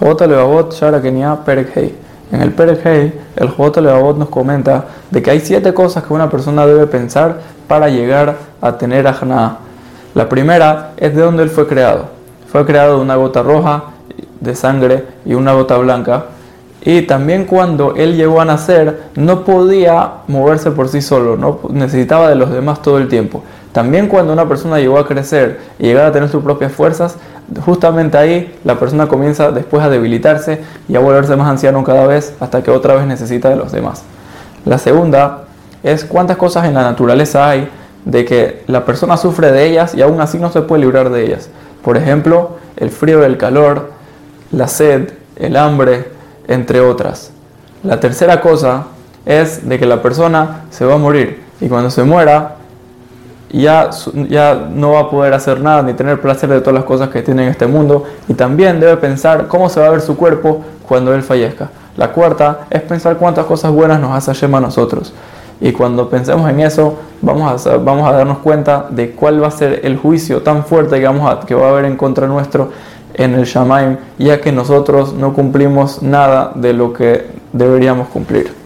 Jota Levavot Shara Kenia Perek Hei. En el Perek Hei, el Jota Levavot nos comenta de que hay siete cosas que una persona debe pensar para llegar a tener ajna. La primera es de dónde él fue creado. Fue creado de una gota roja de sangre y una gota blanca. Y también cuando él llegó a nacer, no podía moverse por sí solo, no necesitaba de los demás todo el tiempo. También cuando una persona llegó a crecer y llegar a tener sus propias fuerzas, justamente ahí la persona comienza después a debilitarse y a volverse más anciano cada vez hasta que otra vez necesita de los demás. La segunda es cuántas cosas en la naturaleza hay de que la persona sufre de ellas y aún así no se puede librar de ellas. Por ejemplo, el frío el calor, la sed, el hambre, entre otras. La tercera cosa es de que la persona se va a morir y cuando se muera ya, ya no va a poder hacer nada ni tener placer de todas las cosas que tiene en este mundo y también debe pensar cómo se va a ver su cuerpo cuando él fallezca. La cuarta es pensar cuántas cosas buenas nos hace Hashem a nosotros. Y cuando pensemos en eso, vamos a, vamos a darnos cuenta de cuál va a ser el juicio tan fuerte que, que va a haber en contra nuestro en el Shamaim, ya que nosotros no cumplimos nada de lo que deberíamos cumplir.